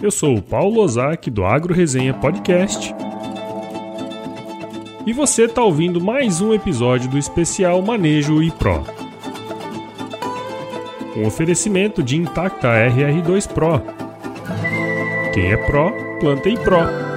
Eu sou o Paulo Ozaki do Agro Resenha Podcast. E você está ouvindo mais um episódio do especial Manejo e Pro. Um oferecimento de Intacta RR2 Pro. Quem é Pro, planta e Pro.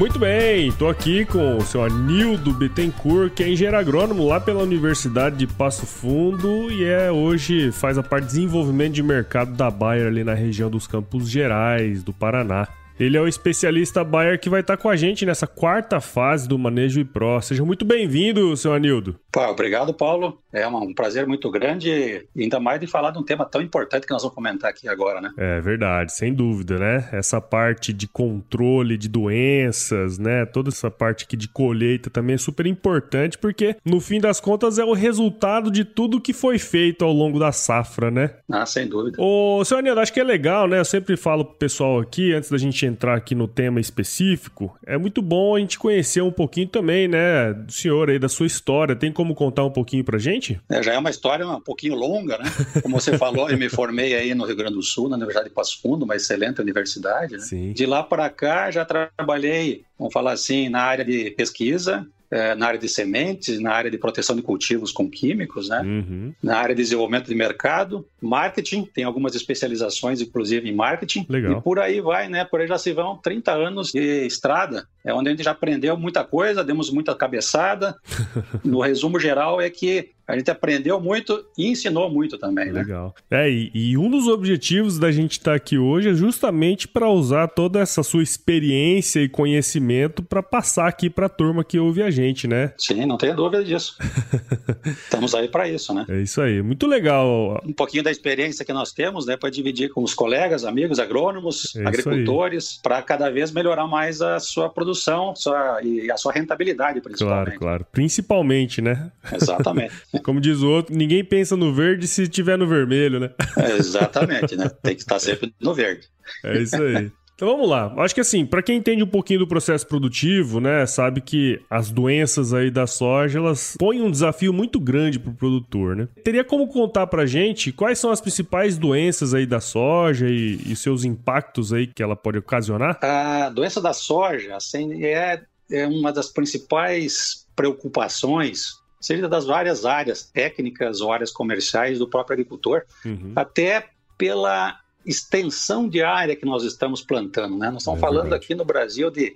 Muito bem, estou aqui com o seu Anildo Bittencourt, que é engenheiro agrônomo lá pela Universidade de Passo Fundo e é hoje faz a parte de desenvolvimento de mercado da Bayer ali na região dos Campos Gerais, do Paraná. Ele é o especialista Bayer que vai estar com a gente nessa quarta fase do Manejo e Pro. Seja muito bem-vindo, seu Anildo. Pá, obrigado, Paulo. É um prazer muito grande, ainda mais de falar de um tema tão importante que nós vamos comentar aqui agora, né? É verdade, sem dúvida, né? Essa parte de controle de doenças, né? Toda essa parte aqui de colheita também é super importante, porque no fim das contas é o resultado de tudo que foi feito ao longo da safra, né? Ah, sem dúvida. Ô, seu Anildo, acho que é legal, né? Eu sempre falo pro pessoal aqui, antes da gente entrar aqui no tema específico, é muito bom a gente conhecer um pouquinho também, né, do senhor aí, da sua história. Tem como contar um pouquinho pra gente? É, já é uma história um pouquinho longa, né? Como você falou, eu me formei aí no Rio Grande do Sul, na Universidade de Passo Fundo, uma excelente universidade. Né? De lá para cá, já trabalhei, vamos falar assim, na área de pesquisa, é, na área de sementes, na área de proteção de cultivos com químicos, né? Uhum. na área de desenvolvimento de mercado, marketing, tem algumas especializações, inclusive em marketing. Legal. E por aí vai, né? Por aí já se vão 30 anos de estrada, é onde a gente já aprendeu muita coisa, demos muita cabeçada. No resumo geral, é que a gente aprendeu muito e ensinou muito também, né? Legal. É, e, e um dos objetivos da gente estar aqui hoje é justamente para usar toda essa sua experiência e conhecimento para passar aqui para a turma que ouve a gente, né? Sim, não tenha dúvida disso. Estamos aí para isso, né? É isso aí. Muito legal. Um pouquinho da experiência que nós temos, né, para dividir com os colegas, amigos, agrônomos, É agricultores, para cada vez melhorar mais a sua produção sua, e a sua rentabilidade, Claro, principalmente. claro. Principalmente, né? Exatamente. Como diz o outro, ninguém pensa no verde se tiver no vermelho, né? Exatamente, né? Tem que estar sempre no verde. É isso aí. Então vamos lá. Acho que assim, para quem entende um pouquinho do processo produtivo, né, sabe que as doenças aí da soja, elas põem um desafio muito grande pro produtor, né? Teria como contar pra gente quais são as principais doenças aí da soja e, e seus impactos aí que ela pode ocasionar? A doença da soja assim, é, é uma das principais preocupações, seja das várias áreas técnicas ou áreas comerciais do próprio agricultor, Uhum. até pela extensão de área que nós estamos plantando. Né? Nós estamos É falando verdade. aqui no Brasil de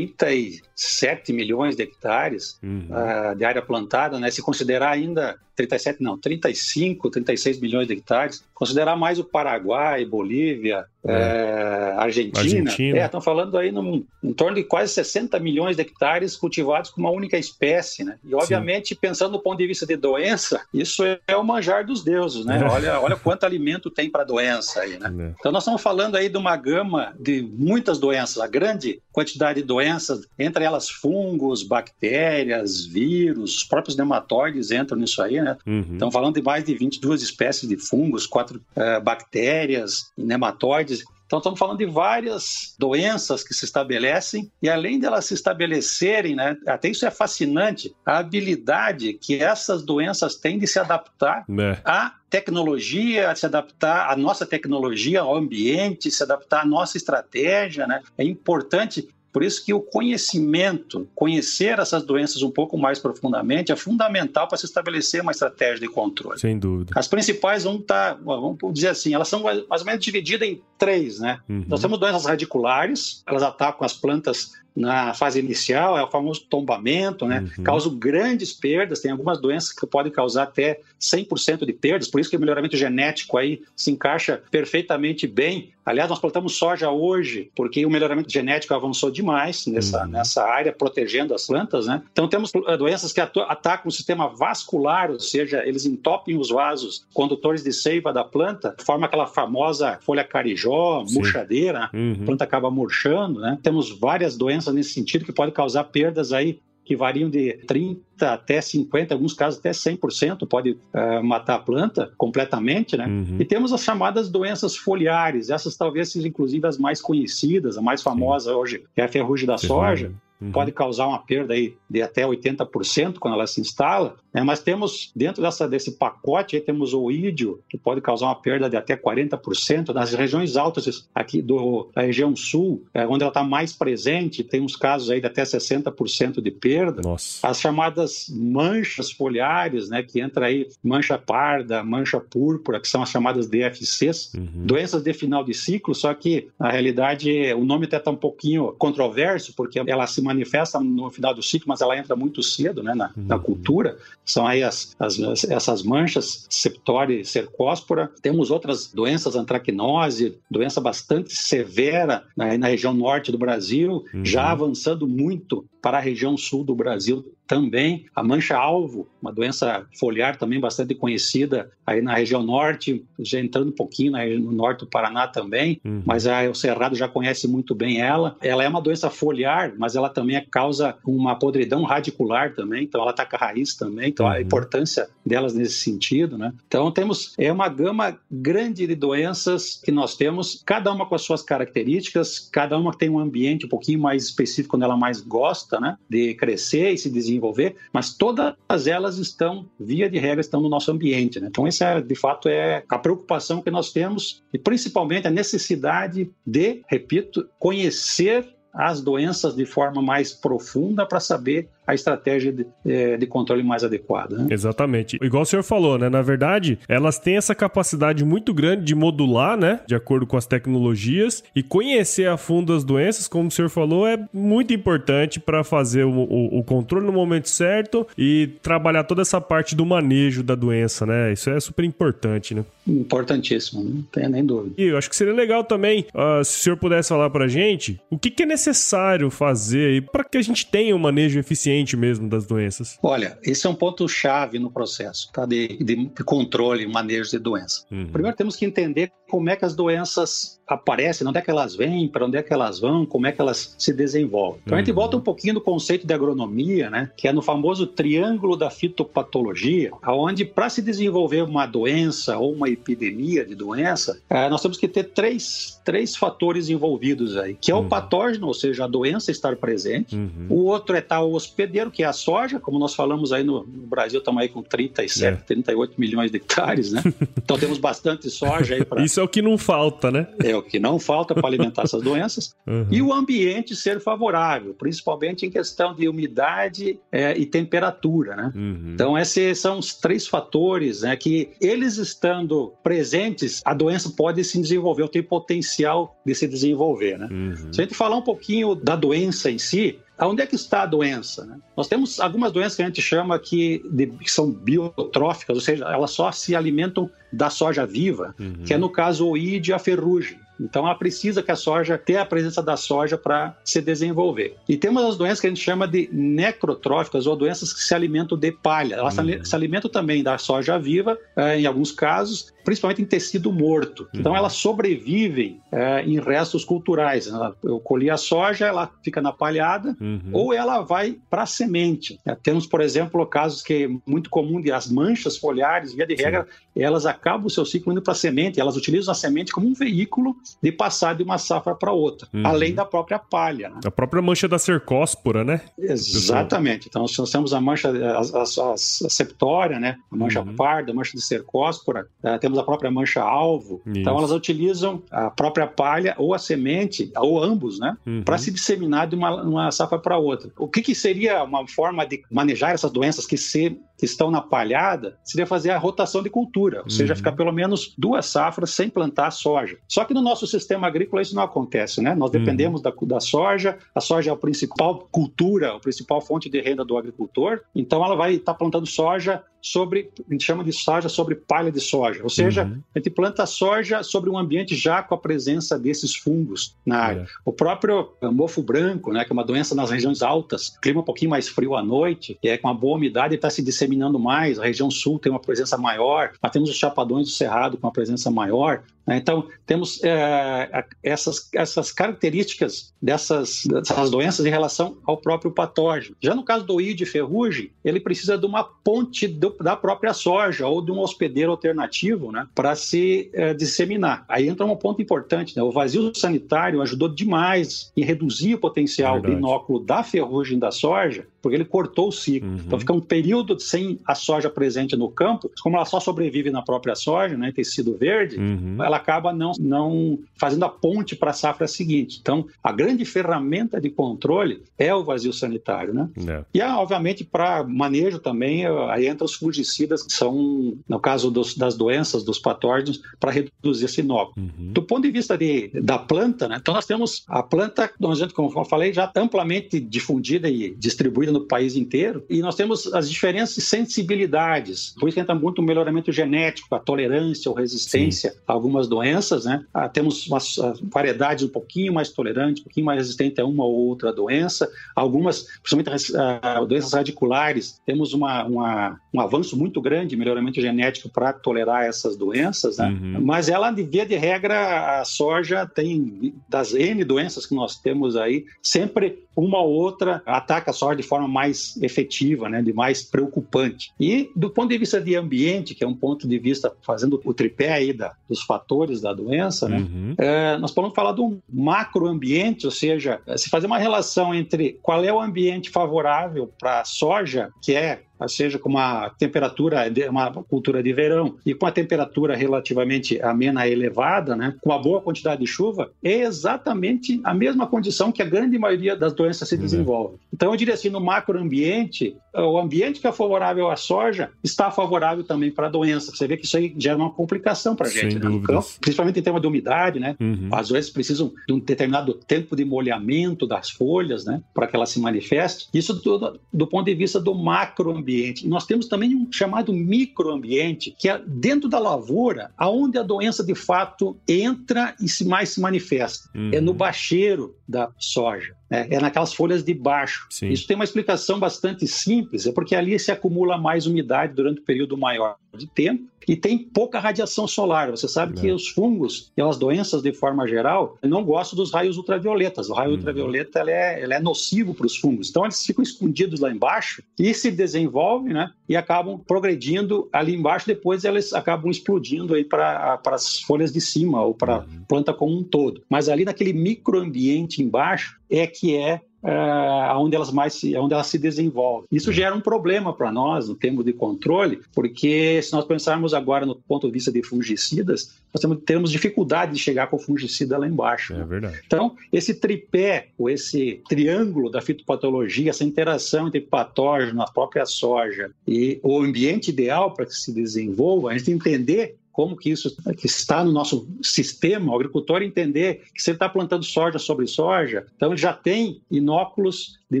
37 milhões de hectares Uhum. ah, de área plantada, né? se considerar ainda 37, não, 35, 36 milhões de hectares, considerar mais o Paraguai, Bolívia, É. eh, Argentina, Argentina. é, estão falando aí num, em torno de quase 60 milhões de hectares cultivados com uma única espécie, né? E obviamente, pensando do ponto de vista de doença, isso é o manjar dos deuses, né? É. Olha, olha quanto alimento tem para doença aí, né? Né? Então nós estamos falando aí de uma gama de muitas doenças, a grande quantidade de doenças, entre elas fungos, bactérias, vírus, os próprios nematóides entram nisso aí, né? Uhum. Estamos falando de mais de 22 espécies de fungos, quatro eh, bactérias, nematóides. Então, estamos falando de várias doenças que se estabelecem e, além delas se estabelecerem, né, até isso é fascinante, a habilidade que essas doenças têm de se adaptar Né? à tecnologia, se adaptar à nossa tecnologia, ao ambiente, se adaptar à nossa estratégia. Né? É importante por isso que o conhecimento, conhecer essas doenças um pouco mais profundamente, é fundamental para se estabelecer uma estratégia de controle. Sem dúvida. As principais vão estar, vamos dizer assim, elas são mais ou menos divididas em três, né? Uhum. Nós temos doenças radiculares, elas atacam as plantas na fase inicial, é o famoso tombamento, né? Uhum. Causam grandes perdas, tem algumas doenças que podem causar até 100% de perdas, por isso que o melhoramento genético aí se encaixa perfeitamente bem. Aliás, nós plantamos soja hoje porque o melhoramento genético avançou demais nessa, Uhum. nessa área, protegendo as plantas, né? Então temos eh, doenças que atacam o sistema vascular, ou seja, eles entopem os vasos condutores de seiva da planta, forma aquela famosa folha carijó, Sim. murchadeira, né? a Uhum. planta acaba murchando, né? Temos várias doenças nesse sentido que podem causar perdas aí que variam de 30 até 50, em alguns casos até 100%, pode eh, matar a planta completamente, né? Uhum. E temos as chamadas doenças foliares, essas talvez sejam inclusive as mais conhecidas, a mais famosa hoje, que é a ferrugem da soja. Uhum. pode causar uma perda aí de até 80% quando ela se instala, né? mas temos dentro dessa, desse pacote aí, temos o ídio, que pode causar uma perda de até 40%. Nas regiões altas aqui do, da região sul, é, onde ela está mais presente, tem uns casos aí de até 60% de perda. Nossa. As chamadas manchas foliares, né, que entra aí mancha parda, mancha púrpura, que são as chamadas DFCs, uhum. doenças de final de ciclo, só que na realidade o nome até está um pouquinho controverso, porque ela se manifesta no final do ciclo, mas ela entra muito cedo né, na, uhum. na cultura. São aí as, as, essas manchas septória e cercóspora. Temos outras doenças, antracnose, doença bastante severa né, na região norte do Brasil, uhum. já avançando muito para a região sul do Brasil também. A mancha-alvo, uma doença foliar também bastante conhecida aí na região norte, já entrando um pouquinho no norte do Paraná também, uhum. mas a, o Cerrado já conhece muito bem ela. Ela é uma doença foliar, mas ela também causa uma podridão radicular também, então ela ataca a raiz também, então uhum. a importância delas nesse sentido, né? Então temos é uma gama grande de doenças que nós temos, cada uma com as suas características, cada uma tem um ambiente um pouquinho mais específico onde ela mais gosta, né, de crescer e se desenvolver desenvolver, mas todas elas estão, via de regra, estão no nosso ambiente. Né? Então, essa, de fato, é a preocupação que nós temos e, principalmente, a necessidade de, repito, conhecer as doenças de forma mais profunda para saber a estratégia de, é, de controle mais adequada. Né? Exatamente. Igual o senhor falou, né? Na verdade, elas têm essa capacidade muito grande de modular, né? De acordo com as tecnologias e conhecer a fundo as doenças, como o senhor falou, é muito importante para fazer o, o, o, controle no momento certo e trabalhar toda essa parte do manejo da doença, né? Isso é super importante, né? Importantíssimo, não tem nem dúvida. E eu acho que seria legal também, uh, se o senhor pudesse falar para gente, o que, que é necessário fazer para que a gente tenha um manejo eficiente mesmo das doenças? Olha, esse é um ponto chave no processo tá? de, de controle e manejo de doença. Uhum. Primeiro temos que entender como é que as doenças aparecem, onde é que elas vêm, para onde é que elas vão, como é que elas se desenvolvem. Então uhum. a gente uhum. volta um pouquinho no conceito de agronomia, né, que é no famoso triângulo da fitopatologia, onde para se desenvolver uma doença ou uma epidemia de doença, é, nós temos que ter três, três fatores envolvidos aí, que é o uhum. patógeno, ou seja, a doença estar presente, uhum. o outro é tal hospedeiro, que é a soja, como nós falamos aí no, no Brasil, estamos aí com 37, é. 38 milhões de hectares, né? Então temos bastante soja aí para... Isso é o que não falta, né? É o que não falta para alimentar essas doenças. Uhum. E o ambiente ser favorável, principalmente em questão de umidade é, e temperatura, né? Uhum. Então esses são os três fatores né, que eles estando presentes, a doença pode se desenvolver, ou tem potencial de se desenvolver, né? Uhum. Se a gente falar um pouquinho da doença em si, Onde é que está a doença? Né? Nós temos algumas doenças que a gente chama que, de, que são biotróficas, ou seja, elas só se alimentam da soja viva, uhum. que é no caso o ID e a ferrugem. Então ela precisa que a soja tenha a presença da soja para se desenvolver. E temos as doenças que a gente chama de necrotróficas ou doenças que se alimentam de palha. Elas uhum. se alimentam também da soja viva, eh, em alguns casos, principalmente em tecido morto. Então uhum. elas sobrevivem é, em restos culturais. Eu colhi a soja, ela fica na palhada, uhum. ou ela vai para a semente. É, temos, por exemplo, casos que é muito comum de as manchas foliares, via de regra, Sim. elas acabam o seu ciclo indo para a semente, elas utilizam a semente como um veículo de passar de uma safra para outra, uhum. além da própria palha. Né? A própria mancha da cercóspora, né? Exatamente. Então nós temos a mancha, a, a, a, a septória, né? a mancha uhum. parda, a mancha de cercóspora, é, temos temos a própria mancha-alvo. Então, elas utilizam a própria palha ou a semente, ou ambos, né? Uhum. Para se disseminar de uma, uma safra para outra. O que, que, seria uma forma de manejar essas doenças que, se, que estão na palhada? Seria fazer a rotação de cultura, ou uhum. seja, ficar pelo menos duas safras sem plantar soja. Só que no nosso sistema agrícola isso não acontece, né? Nós uhum. dependemos uhum. da, da soja, a soja é a principal cultura, a principal fonte de renda do agricultor, então ela vai estar tá plantando soja sobre, a gente chama de soja sobre palha de soja, ou seja, uhum. a gente planta soja sobre um ambiente já com a presença desses fungos na área. É. O próprio mofo branco, né, que é uma doença nas regiões altas, clima um pouquinho mais frio à noite, é com uma boa umidade está se disseminando mais, a região sul tem uma presença maior, nós temos os chapadões do cerrado com uma presença maior? Então, temos é, essas, essas características dessas, dessas doenças em relação ao próprio patógeno. Já no caso do I de ferrugem, ele precisa de uma ponte do, da própria soja ou de um hospedeiro alternativo né, para se é, disseminar. Aí entra um ponto importante: né? o vazio sanitário ajudou demais em reduzir o potencial inóculo da ferrugem da soja porque ele cortou o ciclo. Uhum. Então fica um período sem a soja presente no campo, como ela só sobrevive na própria soja, né, tecido verde, uhum. Ela acaba não, não fazendo a ponte para a safra seguinte. Então, a grande ferramenta de controle é o vazio sanitário, né? É. E, obviamente, para manejo também, aí entra os fungicidas, que são, no caso dos, das doenças, dos patógenos, para reduzir esse inóculo. Uhum. Do ponto de vista de, da planta, né, então nós temos a planta, como eu falei, já amplamente difundida e distribuída no país inteiro, e nós temos as diferentes sensibilidades. Por isso entra muito o melhoramento genético, a tolerância ou resistência Sim. a algumas doenças, né? Ah, temos umas ah, variedades um pouquinho mais tolerantes, um pouquinho mais resistentes a uma ou outra doença. Algumas, principalmente ah, doenças radiculares, temos uma, uma, um avanço muito grande melhoramento genético para tolerar essas doenças, né? Uhum. Mas ela, de via de regra, a soja tem, das N doenças que nós temos aí, sempre uma ou outra ataca a soja de forma mais efetiva, né, de mais preocupante. E do ponto de vista de ambiente, que é um ponto de vista fazendo o tripé aí da, dos fatores da doença, né, uhum. é, nós podemos falar de um macroambiente, ou seja, se fazer uma relação entre qual é o ambiente favorável para a soja, que é seja com uma temperatura, uma cultura de verão, e com a temperatura relativamente amena elevada, né, com uma boa quantidade de chuva, é exatamente a mesma condição que a grande maioria das doenças se uhum. desenvolve. Então, eu diria assim, no macroambiente, o ambiente que é favorável à soja está favorável também para a doença. Você vê que isso aí gera uma complicação para a gente né, no campo, principalmente em tema de umidade, né? Uhum. As doenças precisam de um determinado tempo de molhamento das folhas, né, para que ela se manifeste. Isso tudo do ponto de vista do macroambiente ambiente. nós temos também um chamado microambiente, que é dentro da lavoura, aonde a doença de fato entra e se mais se manifesta. Uhum. É no uhum. bacheiro da soja. É, é naquelas folhas de baixo. Sim. Isso tem uma explicação bastante simples, é porque ali se acumula mais umidade durante um período maior de tempo e tem pouca radiação solar. Você sabe é. que os fungos e as doenças, de forma geral, não gostam dos raios ultravioletas. O raio uhum. ultravioleta ele é, ele é nocivo para os fungos. Então, eles ficam escondidos lá embaixo e se desenvolvem né, e acabam progredindo ali embaixo. Depois, eles acabam explodindo para as folhas de cima ou para a uhum. planta como um todo. Mas ali naquele microambiente embaixo é que é é, onde elas mais se, onde elas se desenvolvem. Isso uhum. gera um problema para nós no termo de controle, porque se nós pensarmos agora no ponto de vista de fungicidas, nós temos, teremos dificuldade de chegar com o fungicida lá embaixo. É verdade. Então, esse tripé, ou esse triângulo da fitopatologia, essa interação entre patógeno, a própria soja e o ambiente ideal para que se desenvolva, a gente entender como que isso que está no nosso sistema, o agricultor entender que se ele está plantando soja sobre soja, então ele já tem inóculos de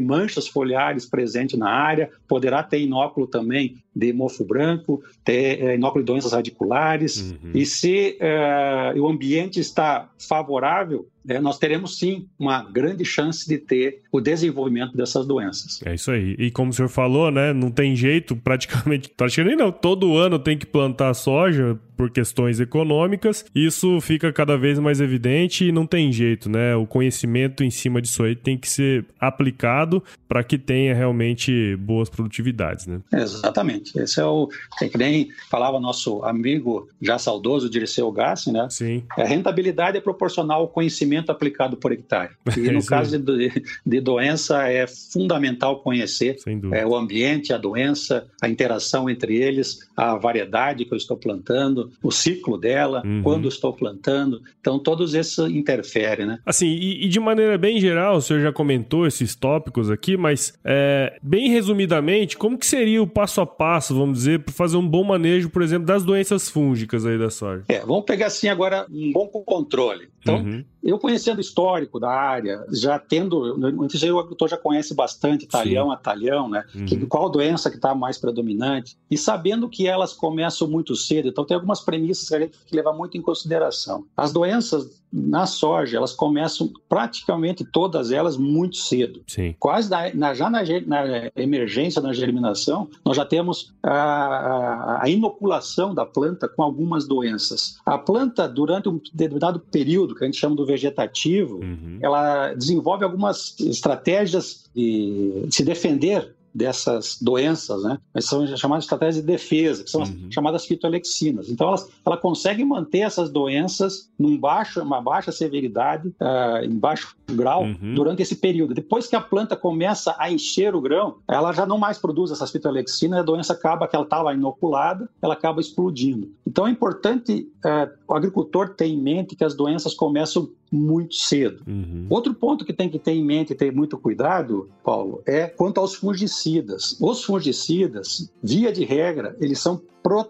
manchas foliares presente na área, poderá ter inóculo também de mofo branco, ter é, inóculo de doenças radiculares, uhum. e se é, o ambiente está favorável, é, nós teremos sim uma grande chance de ter o desenvolvimento dessas doenças. É isso aí. E como o senhor falou, né, não tem jeito, praticamente, praticamente não, todo ano tem que plantar soja por questões econômicas. Isso fica cada vez mais evidente e não tem jeito, né? O conhecimento em cima disso aí tem que ser aplicado para que tenha realmente boas produtividades, né? Exatamente. Esse é o é que nem falava nosso amigo já saudoso Dirceu Gassi, né? Sim. A rentabilidade é proporcional ao conhecimento aplicado por hectare. E no caso de, de, doença é fundamental conhecer é, o ambiente, a doença, a interação entre eles, a variedade que eu estou plantando, o ciclo dela, uhum. quando estou plantando. Então, todos esses interferem, né? Assim, e, e, de maneira bem geral, o senhor já comentou esses tópicos aqui, mas é, bem resumidamente, como que seria o passo a passo, vamos dizer, para fazer um bom manejo, por exemplo, das doenças fúngicas aí da soja? É, vamos pegar assim agora um bom controle. Então, uhum. eu conhecendo o histórico da área, já tendo, o agricultor já conhece bastante talhão Sim. a talhão, né? Uhum. Que, qual doença que está mais predominante, e sabendo que elas começam muito cedo, então tem algumas premissas que a gente tem que levar muito em consideração. As doenças na soja, elas começam praticamente todas elas muito cedo. Sim. Quase na, na, já na, na, emergência, na germinação, nós já temos a, a, inoculação da planta com algumas doenças. A planta, durante um determinado período, que a gente chama do vegetativo, uhum. ela desenvolve algumas estratégias de se defender dessas doenças, né? Mas são chamadas estratégias de defesa, que são uhum. as chamadas fitoalexinas. Então, elas, ela consegue manter essas doenças num baixo, uma baixa severidade, uh, em baixo grau, uhum. durante esse período. Depois que a planta começa a encher o grão, ela já não mais produz essas fitoalexinas, a doença acaba, que ela estava inoculada, ela acaba explodindo. Então, é importante uh, o agricultor ter em mente que as doenças começam muito cedo. Uhum. Outro ponto que tem que ter em mente e ter muito cuidado, Paulo, é quanto aos fungicidas. Os fungicidas, via de regra, eles são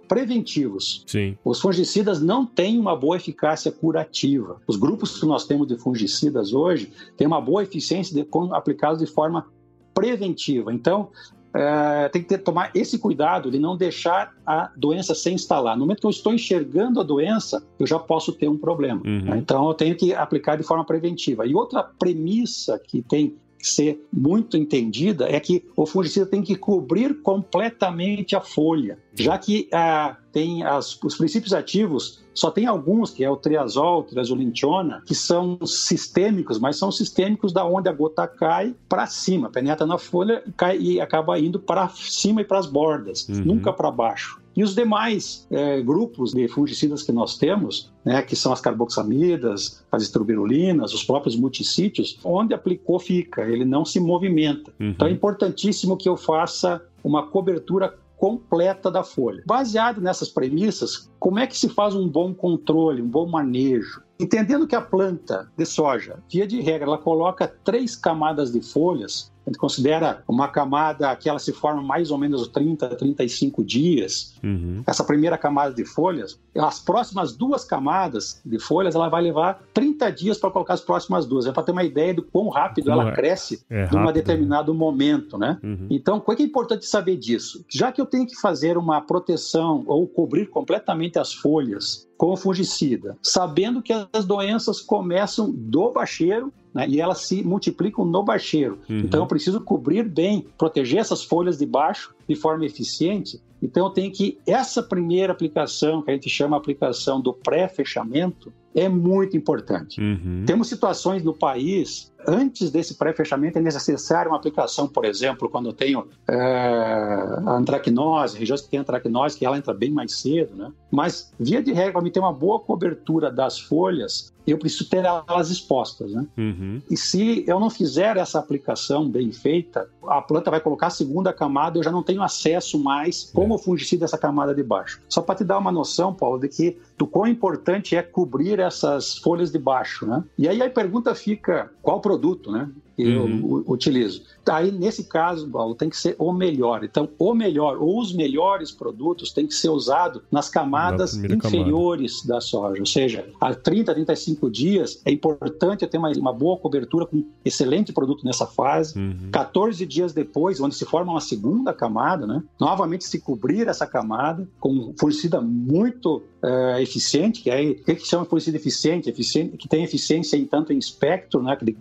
preventivos. Sim. Os fungicidas não têm uma boa eficácia curativa. Os grupos que nós temos de fungicidas hoje têm uma boa eficiência de, aplicados de forma preventiva. Então, é, tem que ter, tomar esse cuidado de não deixar a doença se instalar. No momento que eu estou enxergando a doença, eu já posso ter um problema. Uhum. Né? Então, eu tenho que aplicar de forma preventiva. E outra premissa que tem ser muito entendida é que o fungicida tem que cobrir completamente a folha, já que ah, tem as, os princípios ativos só tem alguns, que é o triazol, triazolintiona, que são sistêmicos, mas são sistêmicos da onde a gota cai para cima, penetra na folha e, cai, e acaba indo para cima e para as bordas, uhum. nunca para baixo. E os demais é, grupos de fungicidas que nós temos, né, que são as carboxamidas, as estrobirulinas, os próprios multissítios, onde aplicou fica, ele não se movimenta. Uhum. Então é importantíssimo que eu faça uma cobertura completa da folha. Baseado nessas premissas, como é que se faz um bom controle, um bom manejo? Entendendo que a planta de soja, via de regra, ela coloca três camadas de folhas a gente considera uma camada que ela se forma mais ou menos 30, 35 dias. Uhum. Essa primeira camada de folhas, as próximas duas camadas de folhas, ela vai levar 30 dias para colocar as próximas duas. É para ter uma ideia do quão rápido Como ela é? cresce é em um determinado momento, né? Uhum. Então, o que é importante saber disso? Já que eu tenho que fazer uma proteção ou cobrir completamente as folhas com fungicida, sabendo que as doenças começam do bacheiro né, e elas se multiplicam no bacheiro. Uhum. Então eu preciso cobrir bem, proteger essas folhas de baixo de forma eficiente. Então eu tenho que essa primeira aplicação, que a gente chama aplicação do pré-fechamento, é muito importante. Uhum. Temos situações no país antes desse pré-fechamento é necessária uma aplicação, por exemplo, quando eu tenho é, a antracnose, regiões que tem antracnose, que ela entra bem mais cedo, né? Mas, via de regra, para mim ter uma boa cobertura das folhas, eu preciso ter elas expostas, né? Uhum. E se eu não fizer essa aplicação bem feita, a planta vai colocar a segunda camada, eu já não tenho acesso mais como é. fungicida essa camada de baixo. Só para te dar uma noção, Paulo, de que do quão importante é cobrir essas folhas de baixo, né? E aí a pergunta fica, qual produto, né? Que uhum. eu utilizo. Aí, nesse caso, Paulo, tem que ser o melhor. Então, o melhor, ou os melhores produtos têm que ser usados nas camadas inferiores camada. da soja. Ou seja, a 30, 35 dias é importante ter uma, uma boa cobertura com excelente produto nessa fase. Uhum. 14 dias depois, onde se forma uma segunda camada, né? novamente se cobrir essa camada com fungicida muito uh, eficiente, que é o que, que chama fungicida eficiente? eficiente? Que tem eficiência em tanto em espectro, né? de,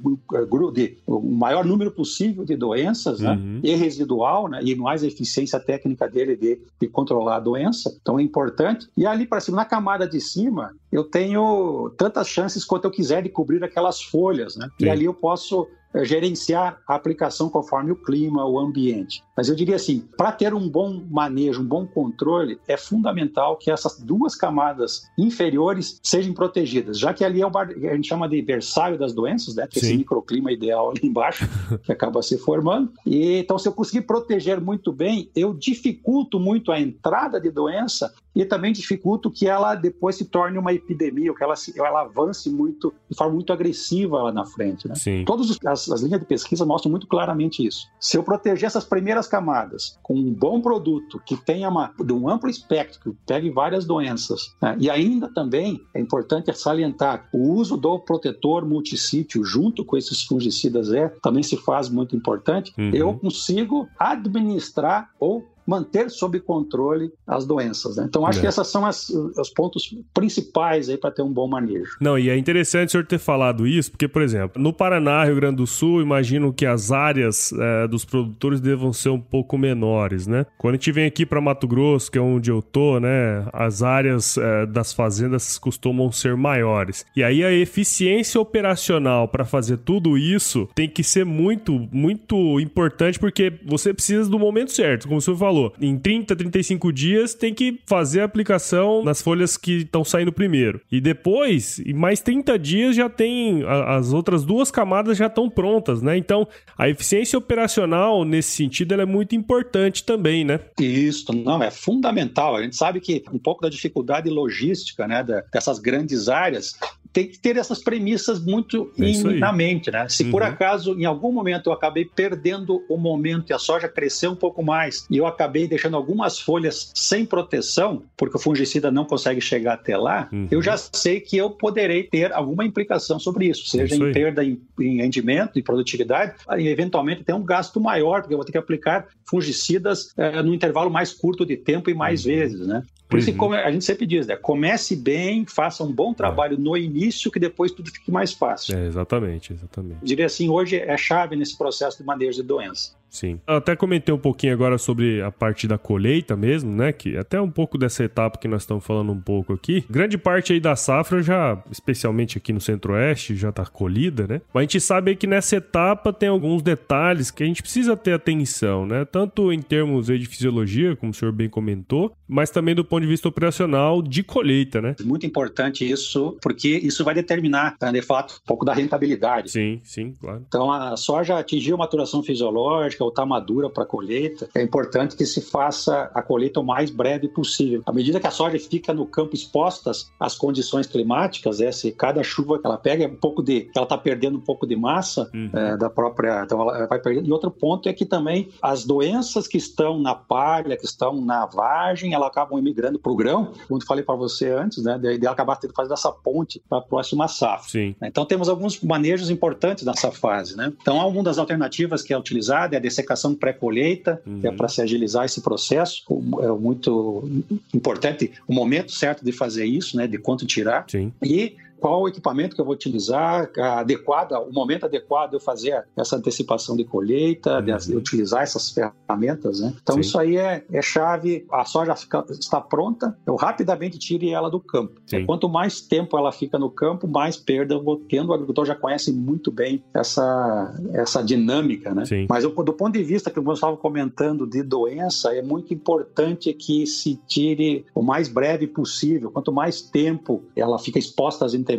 de o maior número possível de doenças, né? uhum. e residual, né? e mais a eficiência técnica dele de, de controlar a doença. Então é importante. E ali para cima, na camada de cima, eu tenho tantas chances quanto eu quiser de cobrir aquelas folhas, né? E ali eu posso é, gerenciar a aplicação conforme o clima, o ambiente. Mas eu diria assim, para ter um bom manejo, um bom controle, é fundamental que essas duas camadas inferiores sejam protegidas, já que ali é o bar, a gente chama de berçário das doenças, né? Esse microclima ideal ali embaixo que acaba se formando. E então, se eu conseguir proteger muito bem, eu dificulto muito a entrada de doença e também dificulto que ela depois se torne uma epidemia, ou que ela, se, ela avance muito de forma muito agressiva lá na frente. Né? Todas as, as, linhas de pesquisa mostram muito claramente isso. Se eu proteger essas primeiras camadas com um bom produto que tenha uma, de um amplo espectro, que pegue várias doenças, né? e ainda também é importante salientar o uso do protetor multissítio junto com esses fungicidas é também se faz muito importante. Uhum. Eu consigo administrar ou manter sob controle as doenças. Né? Então, acho é. que esses são as, os pontos principais aí para ter um bom manejo. Não, e é interessante o senhor ter falado isso, porque, por exemplo, no Paraná, Rio Grande do Sul, imagino que as áreas é, dos produtores devam ser um pouco menores, né? Quando a gente vem aqui para Mato Grosso, que é onde eu tô, né, as áreas é, das fazendas costumam ser maiores. E aí a eficiência operacional para fazer tudo isso tem que ser muito, muito importante, porque você precisa do momento certo, como o senhor falou. Em 30, 35 dias tem que fazer a aplicação nas folhas que estão saindo primeiro. E depois, em mais 30 dias já tem as outras duas camadas já estão prontas, né? Então, a eficiência operacional nesse sentido é muito importante também, né? Isso, não, é fundamental. A gente sabe que um pouco da dificuldade logística, né, dessas grandes áreas tem que ter essas premissas muito é na mente, né? Se uhum. por acaso em algum momento eu acabei perdendo o momento e a soja cresceu um pouco mais e eu acabei deixando algumas folhas sem proteção, porque o fungicida não consegue chegar até lá, uhum. eu já sei que eu poderei ter alguma implicação sobre isso, seja isso em perda em, em rendimento e produtividade, e eventualmente tem um gasto maior, porque eu vou ter que aplicar fungicidas é, no intervalo mais curto de tempo e mais uhum. vezes, né? Por isso que uhum. a gente sempre diz, né? Comece bem, faça um bom trabalho é. no início, que depois tudo fique mais fácil. É, exatamente, exatamente. Eu diria assim, hoje é chave nesse processo de manejo de doença. Sim. Eu até comentei um pouquinho agora sobre a parte da colheita mesmo, né? Que até um pouco dessa etapa que nós estamos falando um pouco aqui. Grande parte aí da safra já, especialmente aqui no Centro-Oeste, já está colhida, né? Mas a gente sabe que nessa etapa tem alguns detalhes que a gente precisa ter atenção, né? Tanto em termos de fisiologia, como o senhor bem comentou, mas também do ponto de vista operacional de colheita, né? Muito importante isso, porque isso vai determinar, né, de fato, um pouco da rentabilidade. Sim, sim, claro. Então a soja atingiu maturação fisiológica, ou está madura para colheita, é importante que se faça a colheita o mais breve possível. À medida que a soja fica no campo expostas às condições climáticas, é, se cada chuva que ela pega é um pouco de, ela está perdendo um pouco de massa uhum. é, da própria, então ela vai perdendo. E outro ponto é que também as doenças que estão na palha, que estão na vagem, elas acabam imigrando para o grão, como eu falei para você antes, né? De, de acabar tendo que fazer essa ponte para a próxima safra. Sim. Então temos alguns manejos importantes nessa fase, né? Então uma das alternativas que é utilizada é a dessecação pré-colheita, uhum. é para se agilizar esse processo. É muito importante o momento certo de fazer isso, né? De quanto tirar. Sim. E qual equipamento que eu vou utilizar, adequada, o momento adequado de eu fazer essa antecipação de colheita, uhum. de utilizar essas ferramentas, né? Então Sim. isso aí é, é, chave. A soja fica, está pronta, eu rapidamente tire ela do campo. quanto mais tempo ela fica no campo, mais perda eu vou tendo. O agricultor já conhece muito bem essa, essa dinâmica, né? Sim. Mas eu, do ponto de vista que eu estava comentando de doença, é muito importante que se tire o mais breve possível. Quanto mais tempo ela fica exposta às intempéries,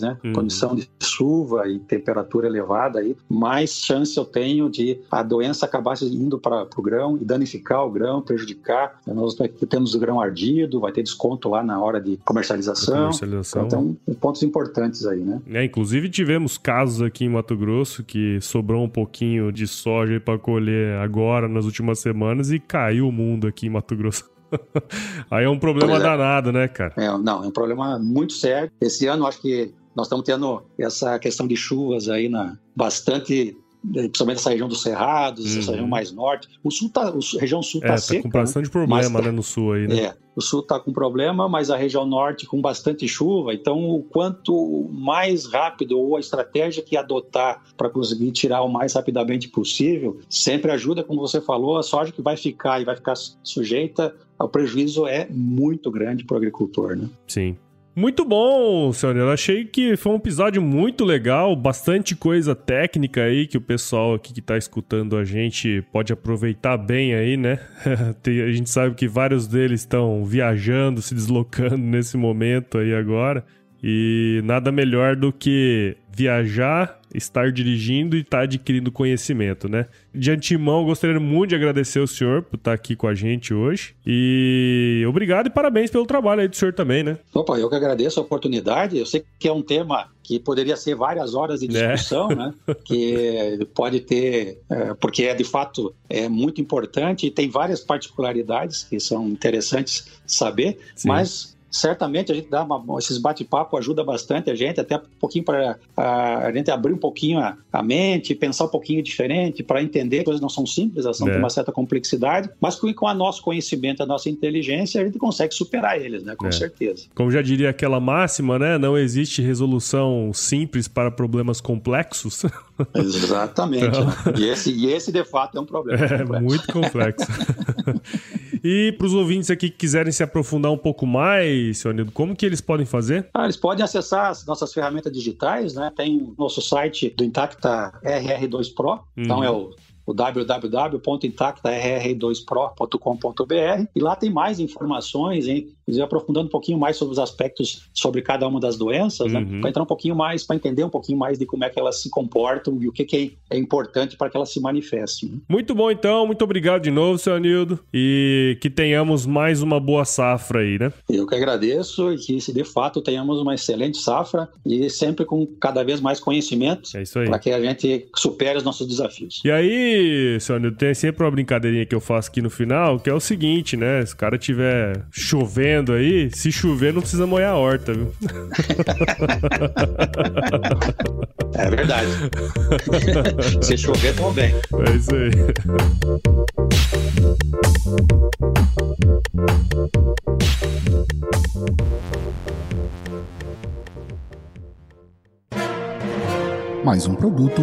né? Uhum. Condição de chuva e temperatura elevada aí, mais chance eu tenho de a doença acabar indo para o grão e danificar o grão, prejudicar. Nós temos o grão ardido, vai ter desconto lá na hora de comercialização. comercialização. Então, pontos importantes aí, né? É, inclusive tivemos casos aqui em Mato Grosso que sobrou um pouquinho de soja para colher agora nas últimas semanas e caiu o mundo aqui em Mato Grosso. Aí é um problema é. danado, né, cara? É, não, é um problema muito sério. Esse ano, acho que nós estamos tendo essa questão de chuvas aí na bastante principalmente essa região dos Cerrados, uhum. essa região mais norte. O sul tá, a região sul está é, tá seca. com bastante né? problema, mas, né, no sul aí, né? É, o sul está com problema, mas a região norte com bastante chuva. Então, o quanto mais rápido ou a estratégia que adotar para conseguir tirar o mais rapidamente possível, sempre ajuda, como você falou, a soja que vai ficar e vai ficar sujeita ao prejuízo é muito grande para o agricultor, né? Sim. Muito bom, senhor. Eu achei que foi um episódio muito legal, bastante coisa técnica aí que o pessoal aqui que tá escutando a gente pode aproveitar bem aí, né? a gente sabe que vários deles estão viajando, se deslocando nesse momento aí agora. E nada melhor do que viajar, estar dirigindo e estar tá adquirindo conhecimento, né? De antemão, gostaria muito de agradecer o senhor por estar tá aqui com a gente hoje. E obrigado e parabéns pelo trabalho aí do senhor também, né? Opa, eu que agradeço a oportunidade. Eu sei que é um tema que poderia ser várias horas de é. discussão, é. né? Que pode ter, é, porque é de fato é muito importante e tem várias particularidades que são interessantes saber, Sim. mas certamente a gente dá uma, esses bate-papo ajuda bastante a gente, até um pouquinho para a, a, gente abrir um pouquinho a, a mente, pensar um pouquinho diferente, para entender que coisas não são simples, elas são é. uma certa complexidade, mas com, com o nosso conhecimento, a nossa inteligência, a gente consegue superar eles, né? Com é. certeza. Como já diria aquela máxima, né? Não existe resolução simples para problemas complexos. Exatamente. Então... Né? E, esse, e esse, de fato, é um problema. É complexo. muito complexo. e para os ouvintes aqui que quiserem se aprofundar um pouco mais, seu Anildo, como que eles podem fazer? Ah, eles podem acessar as nossas ferramentas digitais, né? Tem o nosso site do Intacta RR2 Pro, então uhum. então é o o www.intactarr2pro.com.br e lá tem mais informações, hein? aprofundando um pouquinho mais sobre os aspectos sobre cada uma das doenças, né? uhum. Para entrar um pouquinho mais, para entender um pouquinho mais de como é que elas se comportam e o que, que é importante para que elas se manifestem. Muito bom, então. Muito obrigado de novo, seu Anildo. E que tenhamos mais uma boa safra aí, né? Eu que agradeço e que, de fato, tenhamos uma excelente safra e sempre com cada vez mais conhecimento é para que a gente supere os nossos desafios. E aí, Sônia, tem sempre uma brincadeirinha que eu faço aqui no final, que é o seguinte, né? Se o cara tiver chovendo aí, se chover não precisa molhar a horta, viu? É verdade. se chover, tamo bem. É isso aí. Mais um produto